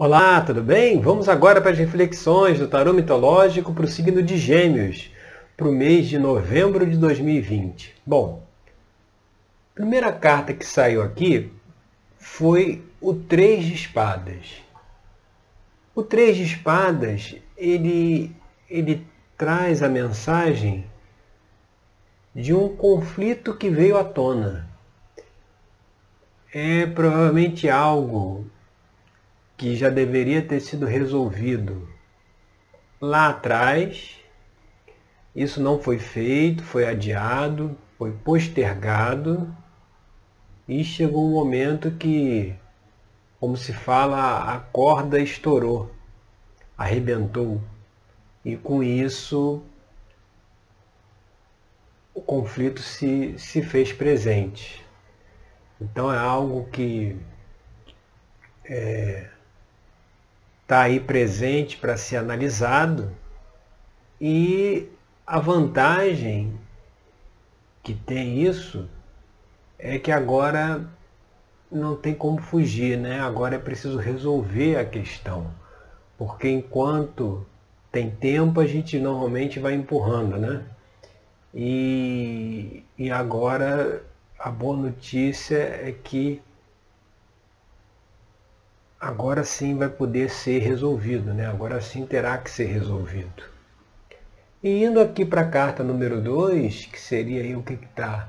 Olá, tudo bem? Vamos agora para as reflexões do tarô mitológico para o signo de Gêmeos, para o mês de novembro de 2020. Bom, a primeira carta que saiu aqui foi o Três de Espadas. O Três de Espadas, ele, ele traz a mensagem de um conflito que veio à tona. É provavelmente algo que já deveria ter sido resolvido lá atrás. Isso não foi feito, foi adiado, foi postergado e chegou um momento que, como se fala, a corda estourou, arrebentou. E com isso o conflito se, se fez presente. Então é algo que é, está aí presente para ser analisado e a vantagem que tem isso é que agora não tem como fugir, né? Agora é preciso resolver a questão. Porque enquanto tem tempo, a gente normalmente vai empurrando, né? E, e agora a boa notícia é que agora sim vai poder ser resolvido, né? agora sim terá que ser resolvido. E indo aqui para a carta número 2, que seria aí o que está,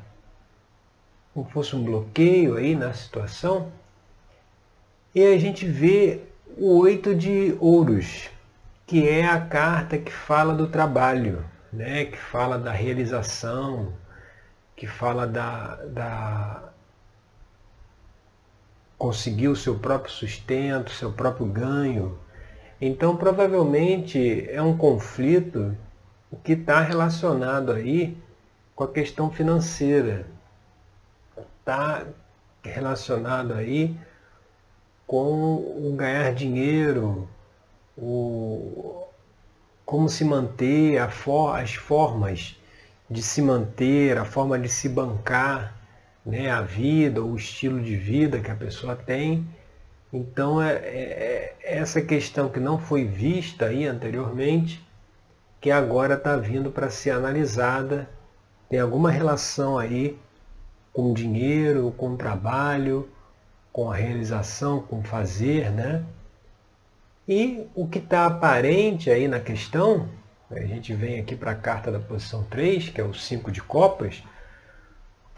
como fosse um bloqueio aí na situação, e a gente vê o oito de ouros, que é a carta que fala do trabalho, né? que fala da realização, que fala da, da conseguir o seu próprio sustento, seu próprio ganho. Então, provavelmente é um conflito que está relacionado aí com a questão financeira. Está relacionado aí com o ganhar dinheiro, o, como se manter, for, as formas de se manter, a forma de se bancar né, a vida, o estilo de vida que a pessoa tem. Então é, é, é essa questão que não foi vista aí anteriormente, que agora está vindo para ser analisada, tem alguma relação aí com dinheiro, com trabalho, com a realização, com fazer, né? E o que está aparente aí na questão, a gente vem aqui para a carta da posição 3, que é o 5 de copas,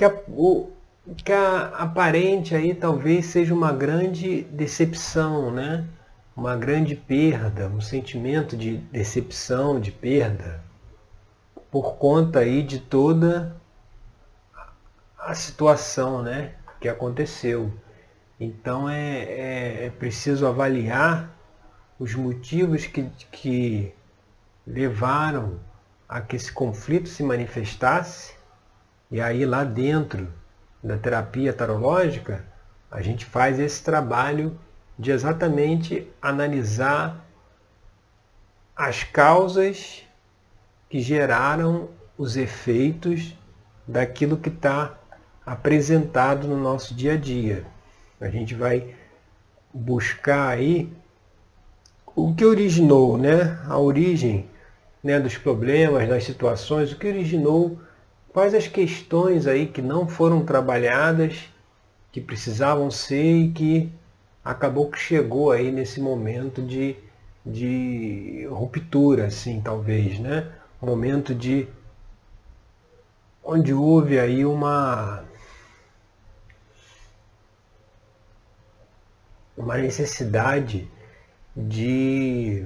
que a, o, que a aparente aí talvez seja uma grande decepção, né? uma grande perda, um sentimento de decepção, de perda, por conta aí de toda a situação né? que aconteceu. Então é, é, é preciso avaliar os motivos que, que levaram a que esse conflito se manifestasse e aí lá dentro da terapia tarológica, a gente faz esse trabalho de exatamente analisar as causas que geraram os efeitos daquilo que está apresentado no nosso dia a dia. A gente vai buscar aí o que originou, né? A origem né, dos problemas, das situações, o que originou Quais as questões aí que não foram trabalhadas, que precisavam ser e que acabou que chegou aí nesse momento de, de ruptura, assim, talvez, né? Momento de onde houve aí uma uma necessidade de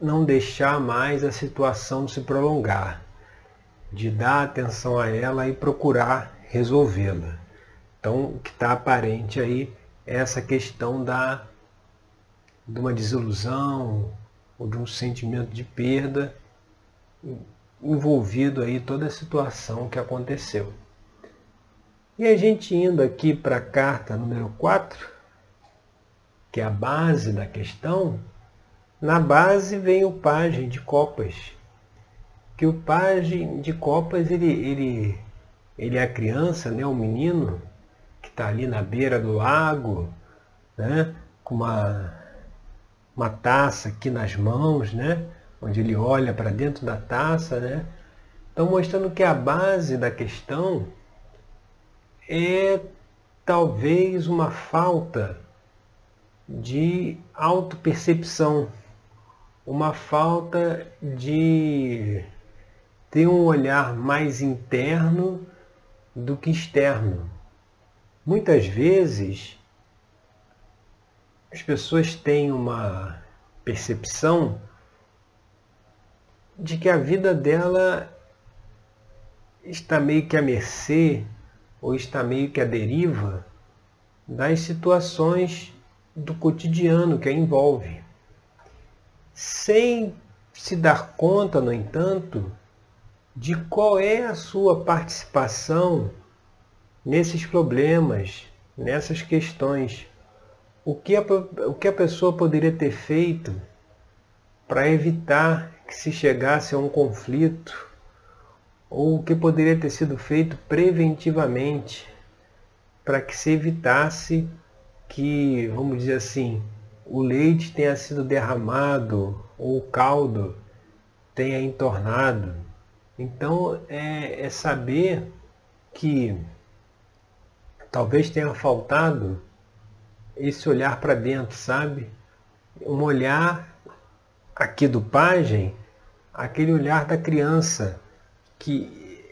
não deixar mais a situação se prolongar, de dar atenção a ela e procurar resolvê-la. Então, o que está aparente aí é essa questão da, de uma desilusão ou de um sentimento de perda envolvido aí toda a situação que aconteceu. E a gente indo aqui para a carta número 4, que é a base da questão, na base vem o pajem de copas, que o pajem de copas ele, ele, ele é a criança, né, o menino que está ali na beira do lago, né? com uma, uma taça aqui nas mãos, né? onde ele olha para dentro da taça. Né? Então mostrando que a base da questão é talvez uma falta de autopercepção, uma falta de ter um olhar mais interno do que externo. Muitas vezes as pessoas têm uma percepção de que a vida dela está meio que à mercê ou está meio que à deriva das situações do cotidiano que a envolve, sem se dar conta, no entanto, de qual é a sua participação nesses problemas, nessas questões. O que a, o que a pessoa poderia ter feito para evitar que se chegasse a um conflito, ou o que poderia ter sido feito preventivamente para que se evitasse que, vamos dizer assim, o leite tenha sido derramado ou o caldo tenha entornado. Então é, é saber que talvez tenha faltado esse olhar para dentro, sabe? Um olhar aqui do pajem, aquele olhar da criança, que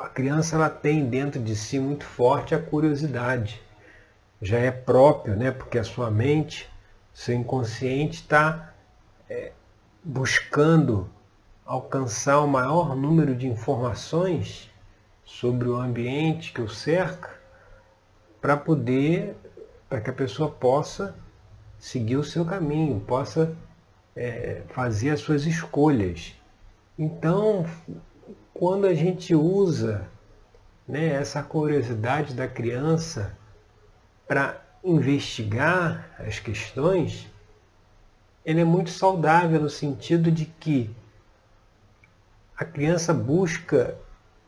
a criança ela tem dentro de si muito forte a curiosidade já é próprio, né? porque a sua mente, seu inconsciente está é, buscando alcançar o maior número de informações sobre o ambiente que o cerca para poder, para que a pessoa possa seguir o seu caminho, possa é, fazer as suas escolhas. Então, quando a gente usa né, essa curiosidade da criança para investigar as questões, ele é muito saudável no sentido de que a criança busca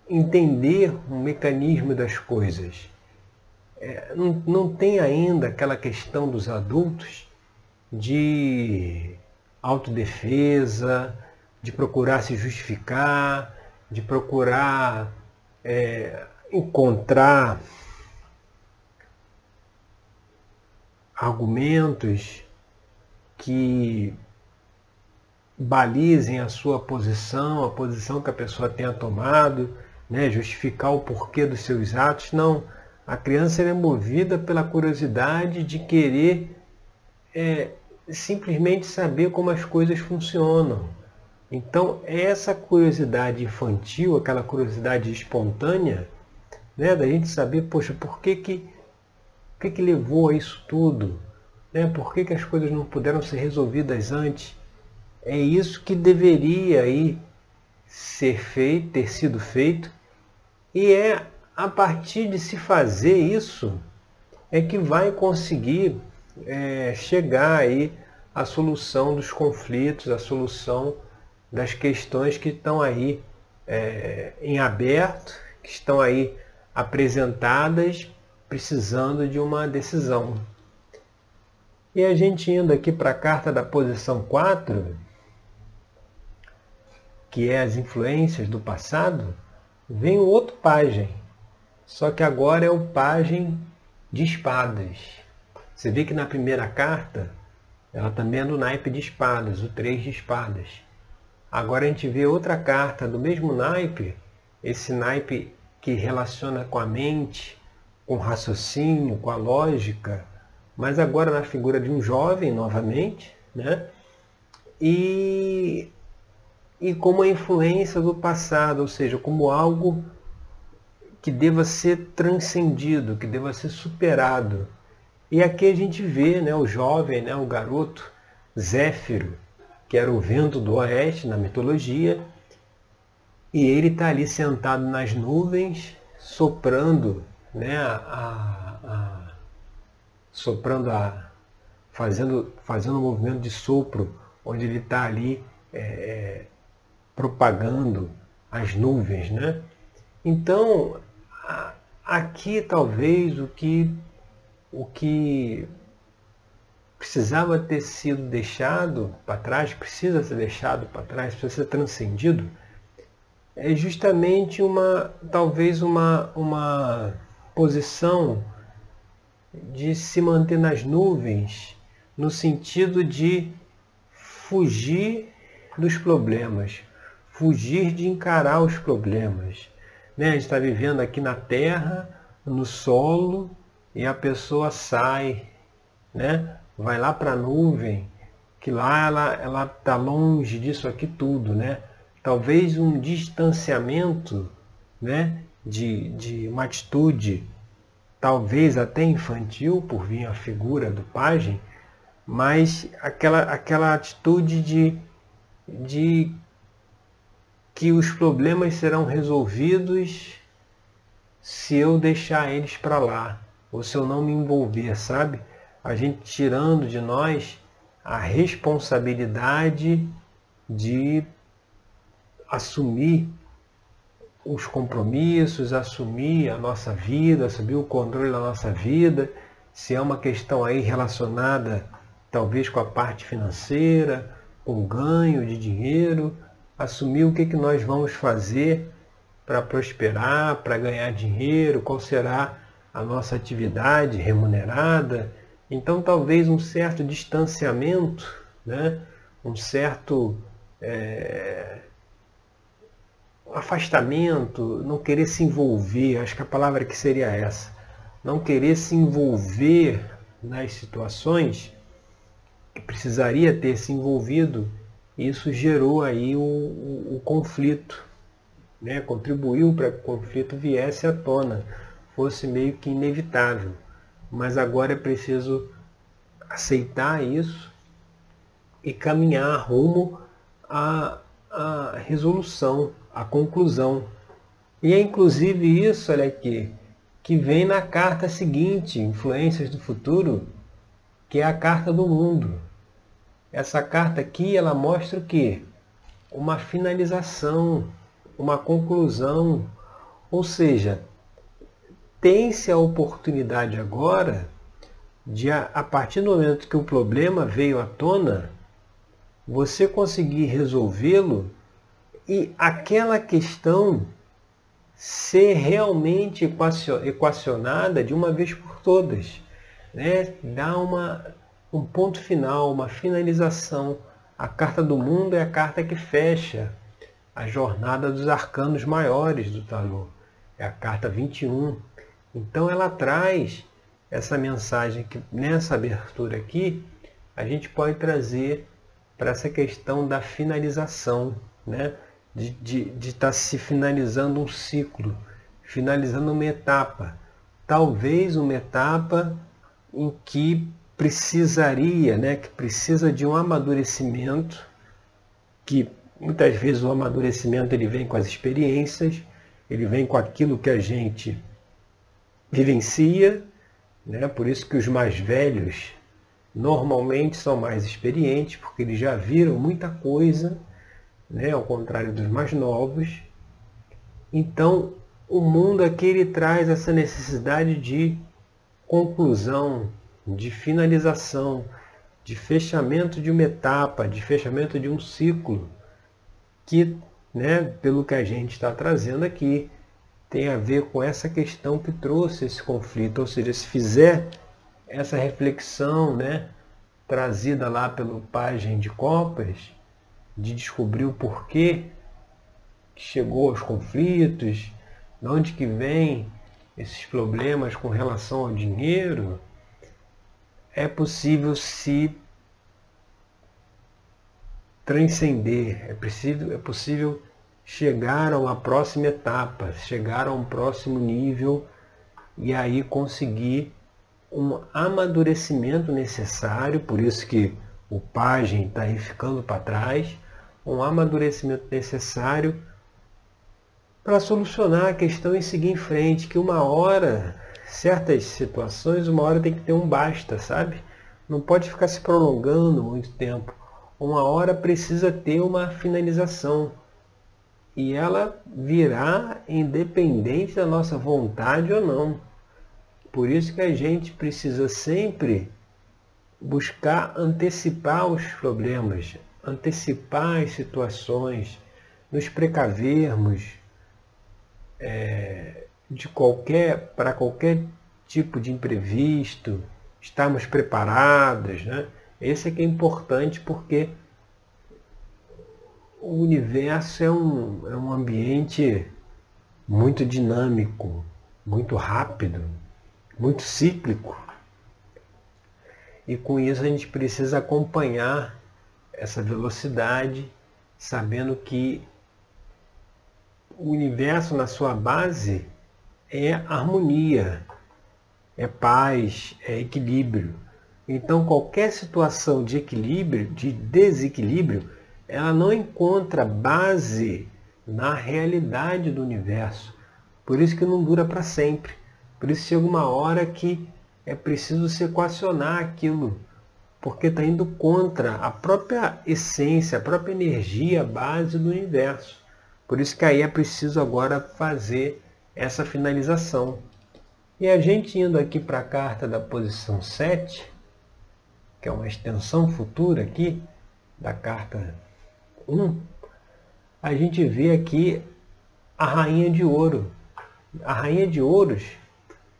entender o mecanismo das coisas. É, não, não tem ainda aquela questão dos adultos de autodefesa, de procurar se justificar, de procurar é, encontrar argumentos que balizem a sua posição, a posição que a pessoa tenha tomado, né, justificar o porquê dos seus atos. Não. A criança é movida pela curiosidade de querer é, simplesmente saber como as coisas funcionam. Então, essa curiosidade infantil, aquela curiosidade espontânea, né, da gente saber, poxa, por que, que o que, que levou a isso tudo? Né? Por que, que as coisas não puderam ser resolvidas antes? É isso que deveria aí ser feito, ter sido feito, e é a partir de se fazer isso é que vai conseguir é, chegar aí à solução dos conflitos, à solução das questões que estão aí é, em aberto, que estão aí apresentadas precisando de uma decisão. E a gente indo aqui para a carta da posição 4, que é as influências do passado, vem o outro pajem. Só que agora é o pajem de espadas. Você vê que na primeira carta, ela também é no naipe de espadas, o 3 de espadas. Agora a gente vê outra carta do mesmo naipe, esse naipe que relaciona com a mente, com raciocínio, com a lógica, mas agora na figura de um jovem novamente, né? E, e como a influência do passado, ou seja, como algo que deva ser transcendido, que deva ser superado. E aqui a gente vê né, o jovem, né, o garoto Zéfiro, que era o vento do oeste na mitologia, e ele está ali sentado nas nuvens, soprando né, a, a, soprando a, fazendo, fazendo um movimento de sopro, onde ele está ali é, é, propagando as nuvens. Né? Então, a, aqui talvez o que, o que precisava ter sido deixado para trás, precisa ser deixado para trás, precisa ser transcendido, é justamente uma, talvez uma, uma posição de se manter nas nuvens, no sentido de fugir dos problemas, fugir de encarar os problemas. Né? A gente está vivendo aqui na terra, no solo, e a pessoa sai, né? vai lá para a nuvem, que lá ela está longe disso aqui tudo. Né? Talvez um distanciamento né? De, de uma atitude, talvez até infantil, por vir a figura do pajem, mas aquela, aquela atitude de, de que os problemas serão resolvidos se eu deixar eles para lá, ou se eu não me envolver, sabe? A gente tirando de nós a responsabilidade de assumir os compromissos, assumir a nossa vida, assumir o controle da nossa vida, se é uma questão aí relacionada talvez com a parte financeira, com o ganho de dinheiro, assumir o que, que nós vamos fazer para prosperar, para ganhar dinheiro, qual será a nossa atividade remunerada. Então, talvez um certo distanciamento, né? um certo é, afastamento, não querer se envolver, acho que a palavra que seria essa, não querer se envolver nas situações que precisaria ter se envolvido, isso gerou aí o, o, o conflito, né? contribuiu para que o conflito viesse à tona, fosse meio que inevitável. Mas agora é preciso aceitar isso e caminhar rumo à, à resolução, à conclusão. E é inclusive isso, olha aqui, que vem na carta seguinte, Influências do Futuro, que é a carta do mundo. Essa carta aqui, ela mostra o quê? Uma finalização, uma conclusão. Ou seja, tem-se a oportunidade agora de, a partir do momento que o problema veio à tona, você conseguir resolvê-lo e aquela questão ser realmente equacionada de uma vez por todas. Né? Dar uma, um ponto final, uma finalização. A carta do mundo é a carta que fecha a jornada dos arcanos maiores do tarô. É a carta 21. Então ela traz essa mensagem que nessa abertura aqui a gente pode trazer para essa questão da finalização, né? De estar de, de tá se finalizando um ciclo, finalizando uma etapa. Talvez uma etapa em que precisaria, né, que precisa de um amadurecimento, que muitas vezes o amadurecimento ele vem com as experiências, ele vem com aquilo que a gente vivencia, né? por isso que os mais velhos normalmente são mais experientes, porque eles já viram muita coisa, né? ao contrário dos mais novos. Então, o mundo aqui ele traz essa necessidade de conclusão, de finalização, de fechamento de uma etapa, de fechamento de um ciclo, que, né, pelo que a gente está trazendo aqui, tem a ver com essa questão que trouxe esse conflito. Ou seja, se fizer essa reflexão né, trazida lá pelo Pagem de Copas, de descobrir o porquê que chegou aos conflitos, de onde que vem esses problemas com relação ao dinheiro, é possível se transcender, é possível, é possível chegar a uma próxima etapa, chegar a um próximo nível e aí conseguir um amadurecimento necessário, por isso que o pajem está aí ficando para trás, um amadurecimento necessário para solucionar a questão e seguir em frente, que uma hora certas situações, uma hora tem que ter um basta, sabe? Não pode ficar se prolongando muito tempo. Uma hora precisa ter uma finalização. E ela virá independente da nossa vontade ou não. Por isso que a gente precisa sempre buscar antecipar os problemas, antecipar as situações, nos precavermos é, de qualquer para qualquer tipo de imprevisto, estarmos preparados, né? Esse é que é importante porque o universo é um, é um ambiente muito dinâmico, muito rápido, muito cíclico. E com isso a gente precisa acompanhar essa velocidade, sabendo que o universo na sua base é harmonia, é paz, é equilíbrio. Então qualquer situação de equilíbrio, de desequilíbrio, ela não encontra base na realidade do universo. Por isso que não dura para sempre. Por isso chega uma hora que é preciso se equacionar aquilo, porque está indo contra a própria essência, a própria energia base do universo. Por isso que aí é preciso agora fazer essa finalização. E a gente indo aqui para a carta da posição 7, que é uma extensão futura aqui da carta 1, a gente vê aqui a rainha de ouro. A rainha de ouros,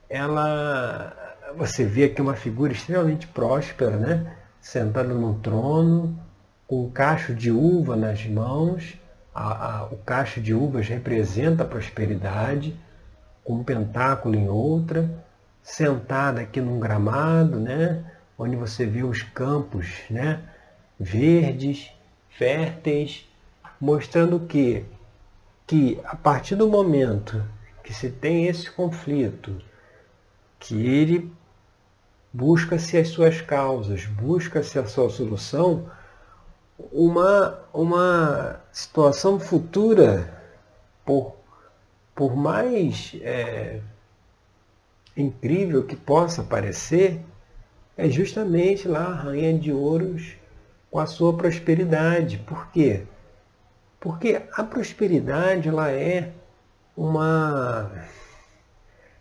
ela você vê aqui uma figura extremamente próspera, né? Sentada num trono, com um cacho de uva nas mãos. A, a, o cacho de uvas representa a prosperidade com um pentáculo em outra, sentada aqui num gramado, né? onde você vê os campos né? verdes, férteis, mostrando que, que a partir do momento que se tem esse conflito, que ele busca-se as suas causas, busca-se a sua solução, uma, uma situação futura, por por mais é, incrível que possa parecer, é justamente lá a rainha de ouros com a sua prosperidade. Por quê? Porque a prosperidade ela é uma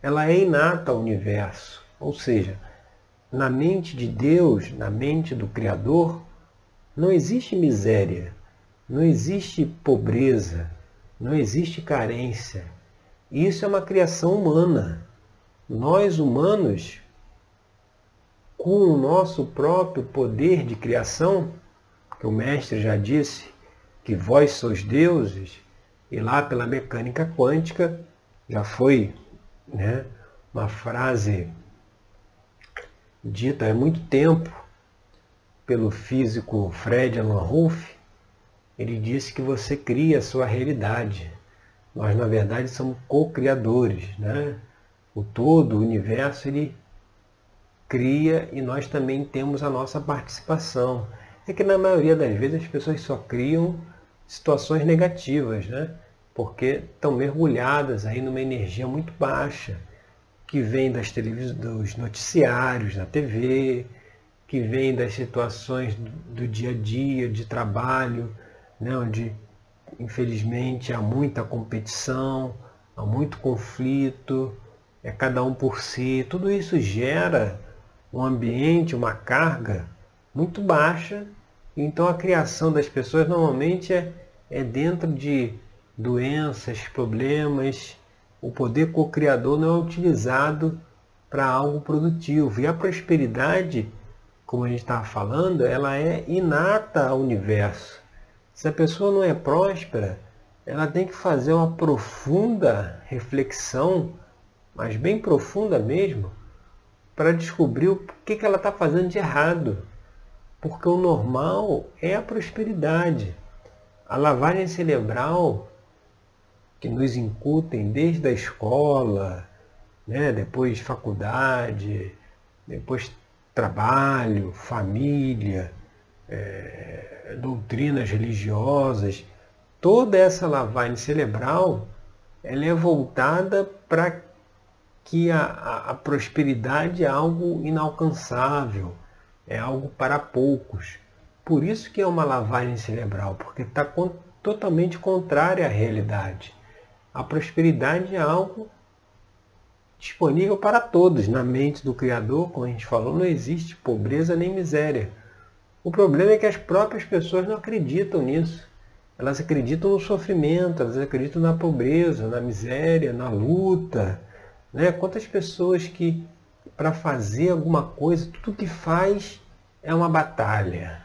ela é inata ao universo, ou seja, na mente de Deus, na mente do Criador, não existe miséria, não existe pobreza, não existe carência, isso é uma criação humana. Nós humanos, com o nosso próprio poder de criação, que o mestre já disse que vós sois deuses, e lá pela mecânica quântica já foi né, uma frase dita há muito tempo pelo físico Fred Alan Ruff, ele disse que você cria a sua realidade. Nós, na verdade, somos co-criadores. Né? O todo, o universo, ele cria e nós também temos a nossa participação. É que na maioria das vezes as pessoas só criam situações negativas, né? porque estão mergulhadas aí numa energia muito baixa, que vem das dos noticiários na TV, que vem das situações do dia a dia, de trabalho, né? onde infelizmente há muita competição, há muito conflito, é cada um por si. Tudo isso gera um ambiente, uma carga muito baixa. Então a criação das pessoas normalmente é, é dentro de doenças, problemas. O poder co-criador não é utilizado para algo produtivo. E a prosperidade, como a gente estava falando, ela é inata ao universo. Se a pessoa não é próspera, ela tem que fazer uma profunda reflexão, mas bem profunda mesmo, para descobrir o que, que ela está fazendo de errado. Porque o normal é a prosperidade. A lavagem cerebral que nos incutem desde a escola, né, depois faculdade, depois trabalho, família, é, doutrinas religiosas, toda essa lavagem cerebral ela é voltada para que a, a, a, prosperidade é algo inalcançável, é algo para poucos. Por isso que é uma lavagem cerebral, porque está totalmente contrária à realidade. A prosperidade é algo disponível para todos. Na mente do Criador, como a gente falou, não existe pobreza nem miséria. O problema é que as próprias pessoas não acreditam nisso. Elas acreditam no sofrimento, elas acreditam na pobreza, na miséria, na luta. Né? Quantas pessoas que, para fazer alguma coisa, tudo que faz é uma batalha,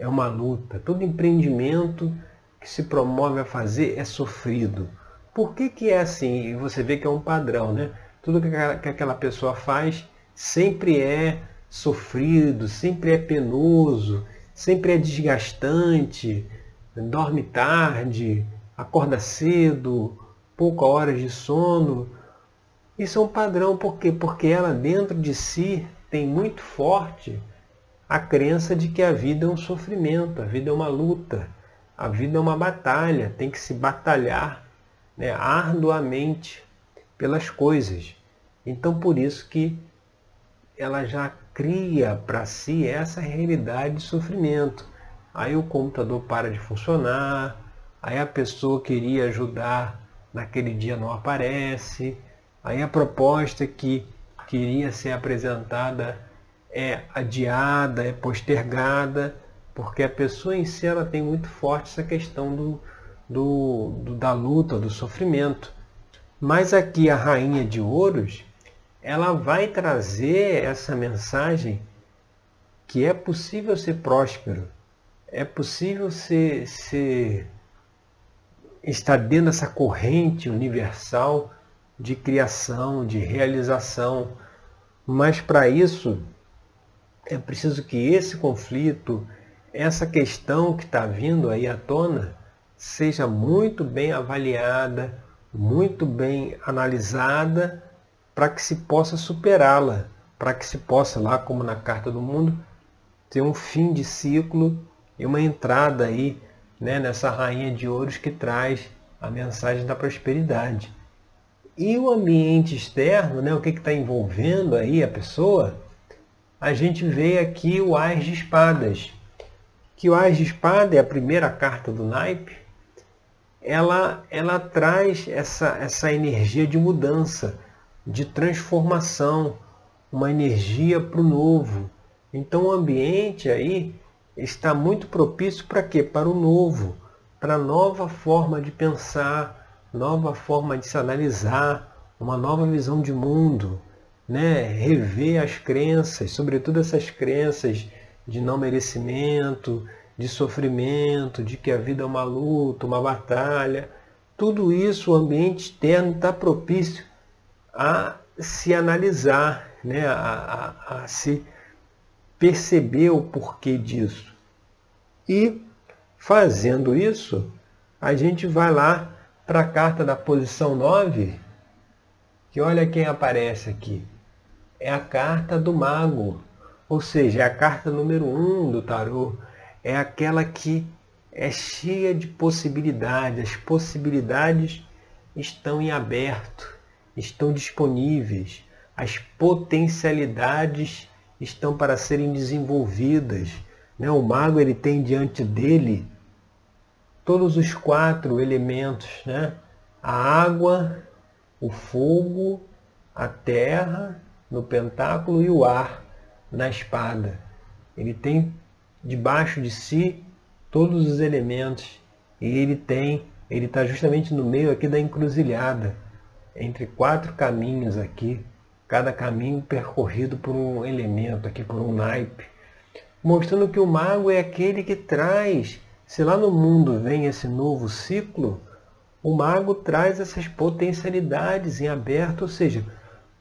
é uma luta. Todo empreendimento que se promove a fazer é sofrido. Por que, que é assim? Você vê que é um padrão, né? Tudo que aquela pessoa faz sempre é sofrido, sempre é penoso, sempre é desgastante, dorme tarde, acorda cedo, poucas horas de sono. Isso é um padrão, por quê? Porque ela dentro de si tem muito forte a crença de que a vida é um sofrimento, a vida é uma luta, a vida é uma batalha, tem que se batalhar né, arduamente pelas coisas. Então por isso que ela já cria para si essa realidade de sofrimento. Aí o computador para de funcionar, aí a pessoa queria ajudar, naquele dia não aparece, aí a proposta que queria ser apresentada é adiada, é postergada, porque a pessoa em si ela tem muito forte essa questão do, do, do, da luta, do sofrimento. Mas aqui a rainha de ouros, ela vai trazer essa mensagem que é possível ser próspero, é possível ser, ser estar dentro dessa corrente universal de criação, de realização. Mas para isso é preciso que esse conflito, essa questão que está vindo aí à tona, seja muito bem avaliada, muito bem analisada, para que se possa superá-la, para que se possa, lá como na Carta do Mundo, ter um fim de ciclo e uma entrada aí né, nessa rainha de ouros que traz a mensagem da prosperidade. E o ambiente externo, né, o que está envolvendo aí a pessoa, a gente vê aqui o Ás de Espadas. Que o Ás de Espada é a primeira carta do naipe, ela, ela traz essa, essa energia de mudança, de transformação, uma energia para o novo. Então o ambiente aí está muito propício para quê? Para o novo, para nova forma de pensar, nova forma de se analisar, uma nova visão de mundo né, rever as crenças, sobretudo essas crenças de não merecimento, de sofrimento, de que a vida é uma luta, uma batalha. Tudo isso, o ambiente externo está propício a se analisar, né, a, a, a se perceber o porquê disso. E fazendo isso, a gente vai lá para a carta da posição 9, que olha quem aparece aqui é a carta do mago, ou seja, é a carta número um do tarô. É aquela que é cheia de possibilidades. As possibilidades estão em aberto, estão disponíveis. As potencialidades estão para serem desenvolvidas. Né? O mago ele tem diante dele todos os quatro elementos, né? a água, o fogo, a terra no pentáculo e o ar na espada. Ele tem debaixo de si todos os elementos. E ele tem, ele está justamente no meio aqui da encruzilhada, entre quatro caminhos aqui, cada caminho percorrido por um elemento aqui, por um naipe, mostrando que o mago é aquele que traz, se lá no mundo vem esse novo ciclo, o mago traz essas potencialidades em aberto, ou seja,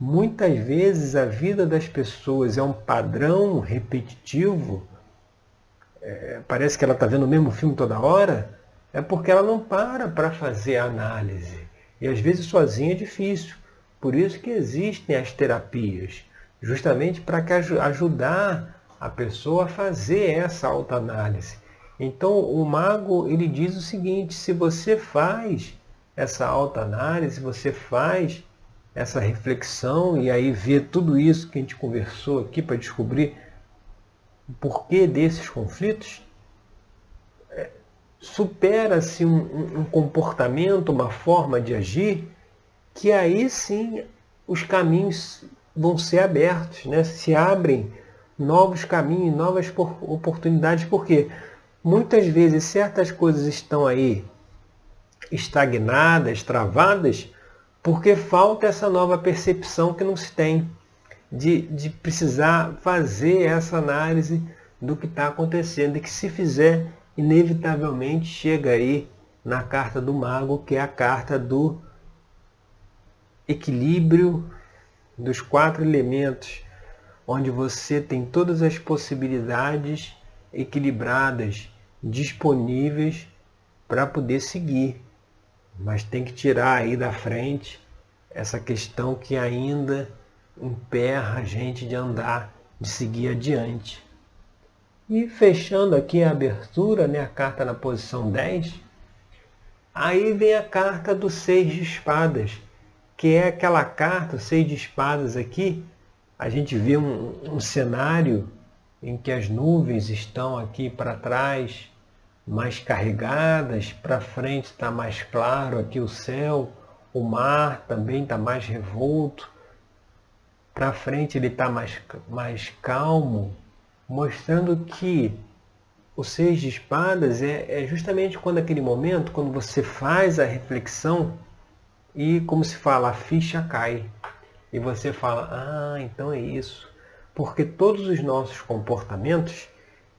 Muitas vezes a vida das pessoas é um padrão repetitivo, é, parece que ela está vendo o mesmo filme toda hora, é porque ela não para para fazer a análise. E às vezes sozinha é difícil. Por isso que existem as terapias, justamente para ajudar a pessoa a fazer essa autoanálise. Então o mago ele diz o seguinte, se você faz essa autoanálise, você faz essa reflexão e aí ver tudo isso que a gente conversou aqui para descobrir o porquê desses conflitos, é, supera-se um, um, comportamento, uma forma de agir, que aí sim os caminhos vão ser abertos, né? se abrem novos caminhos, novas oportunidades, porque muitas vezes certas coisas estão aí estagnadas, travadas, porque falta essa nova percepção que não se tem de, de precisar fazer essa análise do que está acontecendo e que se fizer, inevitavelmente chega aí na carta do mago, que é a carta do equilíbrio dos quatro elementos, onde você tem todas as possibilidades equilibradas disponíveis para poder seguir. Mas tem que tirar aí da frente essa questão que ainda emperra a gente de andar, de seguir adiante. E fechando aqui a abertura, né, a carta na posição 10, aí vem a carta do seis de espadas, que é aquela carta, seis de espadas aqui, a gente vê um, um cenário em que as nuvens estão aqui para trás, mais carregadas, para frente está mais claro aqui o céu, o mar também está mais revolto, para frente ele está mais, mais calmo, mostrando que o seis de espadas é, é justamente quando aquele momento, quando você faz a reflexão e, como se fala, a ficha cai. E você fala, ah, então é isso. Porque todos os nossos comportamentos,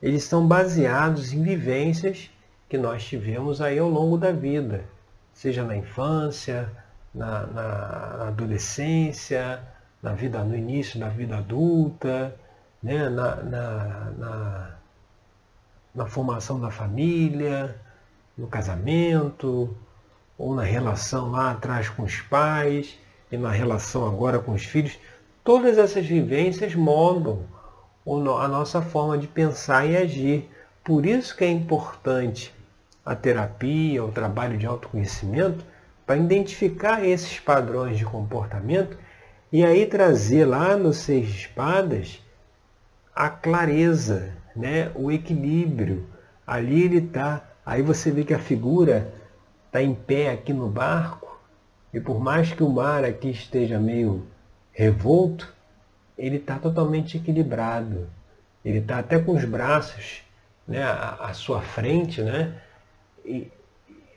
eles são baseados em vivências que nós tivemos aí ao longo da vida. Seja na infância, na, na adolescência, na vida, no início da vida adulta, né, na, na, na, na formação da família, no casamento, ou na relação lá atrás com os pais, e na relação agora com os filhos, todas essas vivências moldam a nossa forma de pensar e agir. Por isso que é importante a terapia, o trabalho de autoconhecimento, para identificar esses padrões de comportamento e aí trazer lá nos seis espadas a clareza, né? o equilíbrio. Ali ele está. Aí você vê que a figura está em pé aqui no barco, e por mais que o mar aqui esteja meio revolto, ele está totalmente equilibrado. Ele está até com os braços né, à, à sua frente, né, e,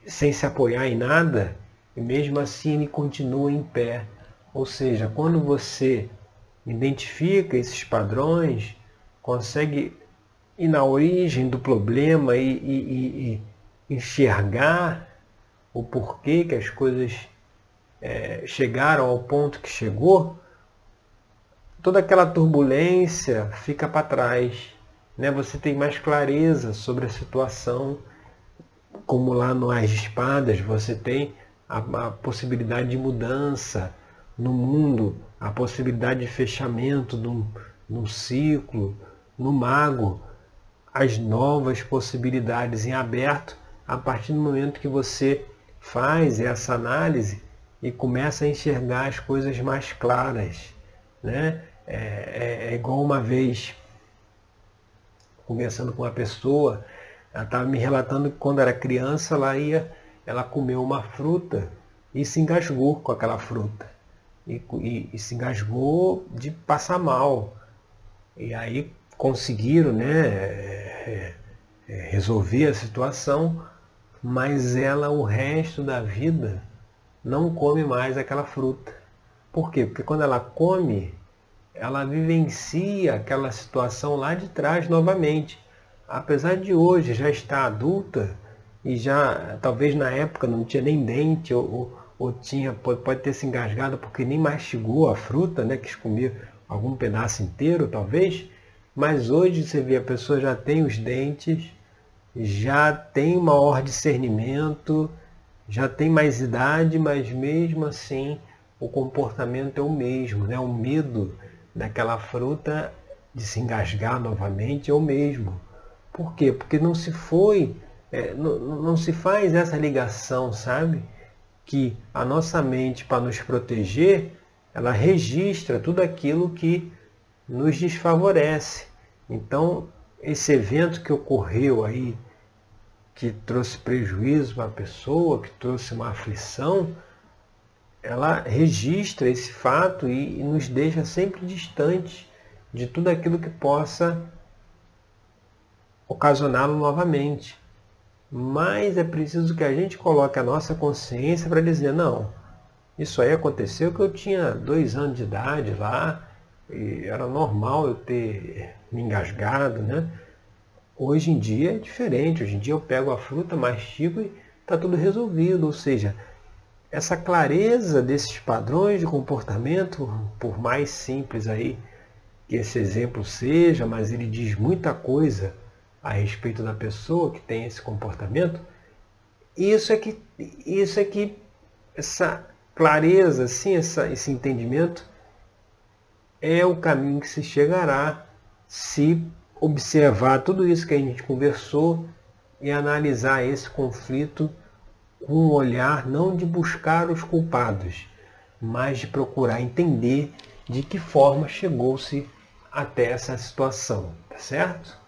sem se apoiar em nada, e mesmo assim ele continua em pé. Ou seja, quando você identifica esses padrões, consegue ir na origem do problema e, e, e enxergar o porquê que as coisas é, chegaram ao ponto que chegou, toda aquela turbulência fica para trás. Né? Você tem mais clareza sobre a situação, como lá no As Espadas, você tem a, a possibilidade de mudança no mundo, a possibilidade de fechamento de um ciclo, no mago as novas possibilidades em aberto a partir do momento que você faz essa análise e começa a enxergar as coisas mais claras. Né? É, é, é igual uma vez, conversando com uma pessoa, ela estava me relatando que quando era criança ela ia, ela comeu uma fruta e se engasgou com aquela fruta. E, e, e se engasgou de passar mal. E aí conseguiram né, é, é, resolver a situação, mas ela o resto da vida não come mais aquela fruta. Por quê? Porque quando ela come, ela vivencia aquela situação lá de trás novamente. Apesar de hoje já estar adulta e já talvez na época não tinha nem dente ou, ou tinha pode, pode ter se engasgado porque nem mastigou a fruta, né, quis comer algum pedaço inteiro talvez, mas hoje você vê, a pessoa já tem os dentes, já tem maior discernimento, já tem mais idade, mas mesmo assim o comportamento é o mesmo, né? o medo daquela fruta de se engasgar novamente é o mesmo. Por quê? Porque não se foi, é, não, não se faz essa ligação, sabe? Que a nossa mente, para nos proteger, ela registra tudo aquilo que nos desfavorece. Então, esse evento que ocorreu aí, que trouxe prejuízo para a pessoa, que trouxe uma aflição, ela registra esse fato e, e nos deixa sempre distante de tudo aquilo que possa ocasioná-lo novamente. Mas é preciso que a gente coloque a nossa consciência para dizer, não, isso aí aconteceu que eu tinha dois anos de idade lá, e era normal eu ter me engasgado, né? Hoje em dia é diferente, hoje em dia eu pego a fruta, mastigo e está tudo resolvido, ou seja, essa clareza desses padrões de comportamento, por mais simples aí que esse exemplo seja, mas ele diz muita coisa a respeito da pessoa que tem esse comportamento, isso é que, isso é que essa clareza, assim, essa, esse entendimento é o caminho que se chegará se observar tudo isso que a gente conversou e analisar esse conflito com um olhar não de buscar os culpados, mas de procurar entender de que forma chegou-se até essa situação, tá certo?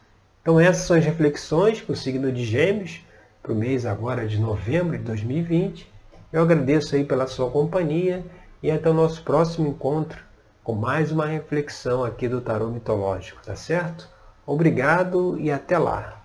Então essas são as reflexões para o signo de Gêmeos, para o mês agora de novembro de 2020. Eu agradeço aí pela sua companhia e até o nosso próximo encontro com mais uma reflexão aqui do tarô mitológico, tá certo? Obrigado e até lá.